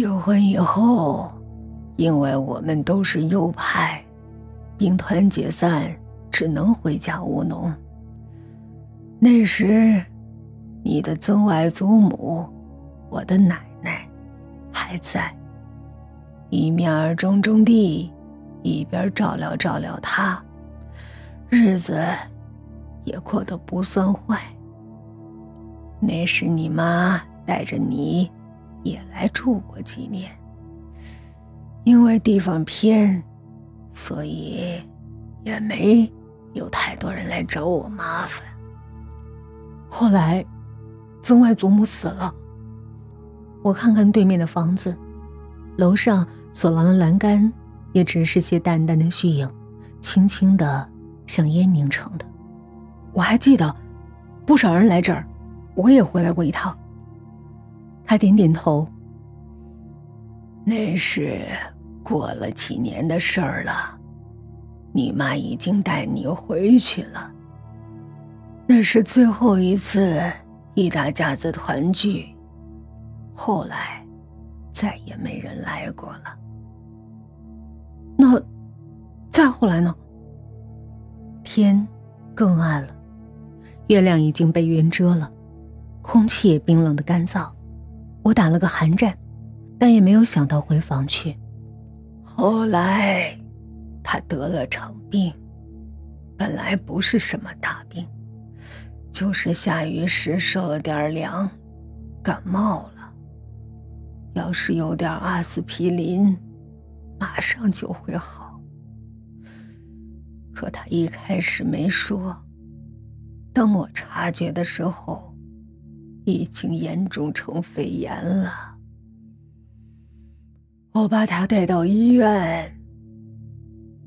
结婚以后，因为我们都是右派，兵团解散，只能回家务农。那时，你的曾外祖母，我的奶奶，还在，一面种种地，一边照料照料她，日子也过得不算坏。那时你妈带着你。也来住过几年，因为地方偏，所以也没有太多人来找我麻烦。后来，曾外祖母死了。我看看对面的房子，楼上走廊的栏杆也只是些淡淡的絮影，轻轻的像烟凝成的。我还记得，不少人来这儿，我也回来过一趟。他点点头。那是过了几年的事儿了，你妈已经带你回去了。那是最后一次一大家子团聚，后来再也没人来过了。那再后来呢？天更暗了，月亮已经被云遮了，空气也冰冷的干燥。我打了个寒战，但也没有想到回房去。后来，他得了场病，本来不是什么大病，就是下雨时受了点凉，感冒了。要是有点阿司匹林，马上就会好。可他一开始没说，等我察觉的时候。已经严重成肺炎了，我把他带到医院，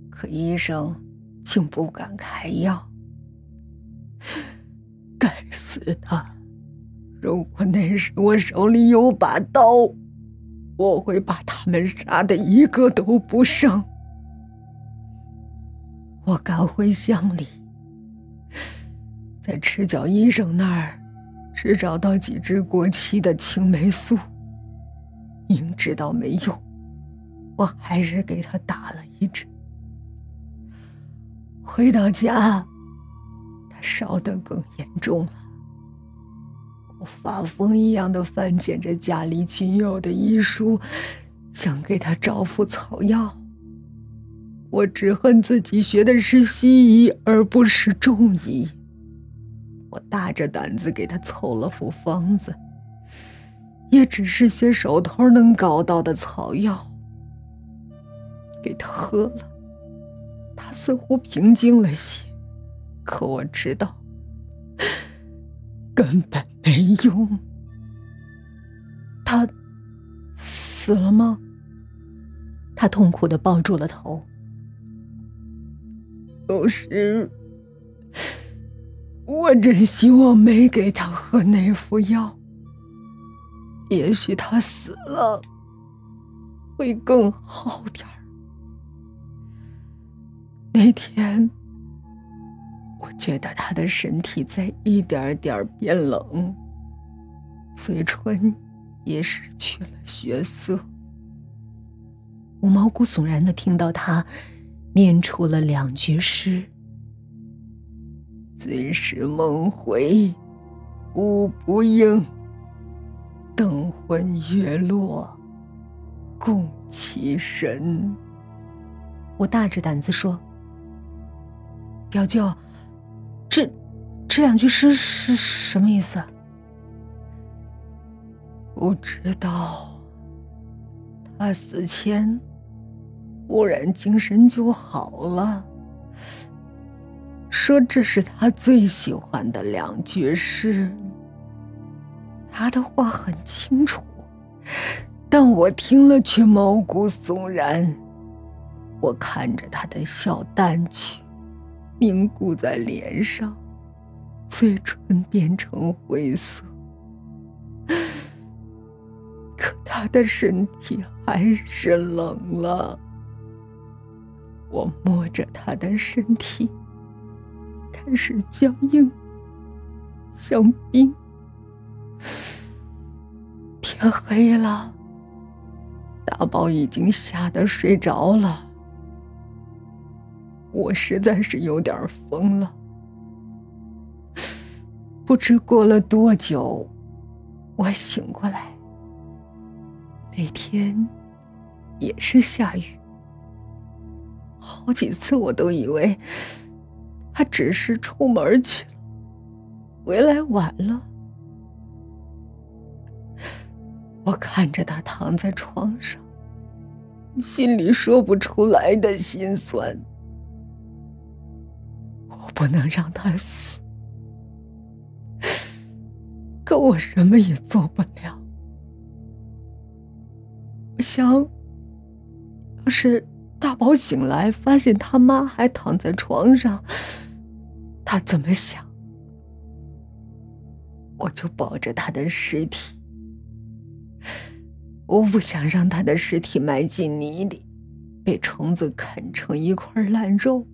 可医生竟不敢开药。该死的！如果那时我手里有把刀，我会把他们杀的一个都不剩。我赶回乡里，在赤脚医生那儿。只找到几支过期的青霉素，明知道没用，我还是给他打了一针。回到家，他烧得更严重了。我发疯一样的翻检着家里仅有的医书，想给他找副草药。我只恨自己学的是西医，而不是中医。我大着胆子给他凑了副方子，也只是些手头能搞到的草药，给他喝了。他似乎平静了些，可我知道根本没用。他死了吗？他痛苦的抱住了头。有时。我真希望没给他喝那副药。也许他死了会更好点儿。那天，我觉得他的身体在一点点变冷，嘴唇也失去了血色。我毛骨悚然的听到他念出了两句诗。最是梦回，吾不应。灯昏月落，共其神。我大着胆子说：“表舅，这这两句诗是什么意思？”不知道。他死前忽然精神就好了。说这是他最喜欢的两句诗。他的话很清楚，但我听了却毛骨悚然。我看着他的笑淡去，凝固在脸上，嘴唇变成灰色，可他的身体还是冷了。我摸着他的身体。开始僵硬，像冰。天黑了，大宝已经吓得睡着了，我实在是有点疯了。不知过了多久，我醒过来。那天也是下雨，好几次我都以为他只是出门去了，回来晚了。我看着他躺在床上，心里说不出来的心酸。我不能让他死。可我什么也做不了。我想，要是大宝醒来发现他妈还躺在床上，他怎么想？我就抱着他的尸体，我不想让他的尸体埋进泥里，被虫子啃成一块烂肉。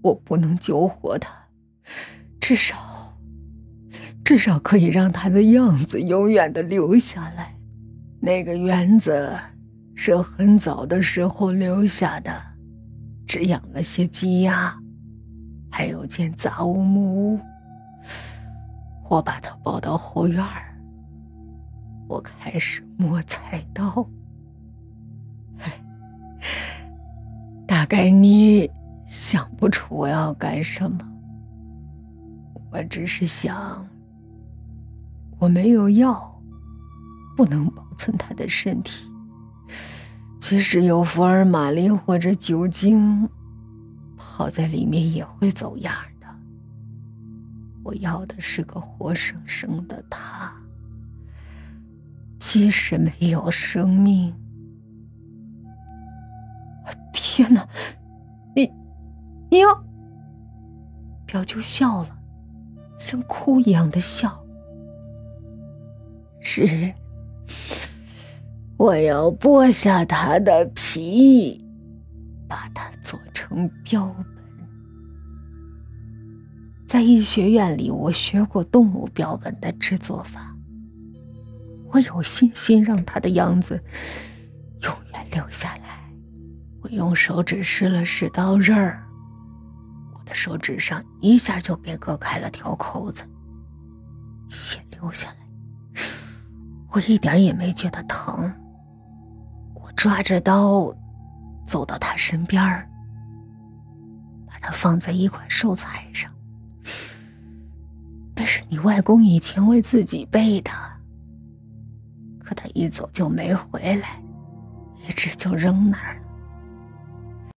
我不能救活他，至少。至少可以让他的样子永远的留下来。那个园子是很早的时候留下的，只养了些鸡鸭，还有间杂物木屋。我把他抱到后院儿，我开始摸菜刀。大概你想不出我要干什么，我只是想。我没有药，不能保存他的身体。即使有福尔马林或者酒精，泡在里面也会走样的。我要的是个活生生的他，即使没有生命。天哪，你，你要？表舅笑了，像哭一样的笑。是，我要剥下他的皮，把它做成标本。在医学院里，我学过动物标本的制作法。我有信心让它的样子永远留下来。我用手指试了试刀刃儿，我的手指上一下就被割开了条口子，血流下来。我一点也没觉得疼。我抓着刀，走到他身边把他放在一块寿材上。那是你外公以前为自己备的，可他一走就没回来，一直就扔那儿。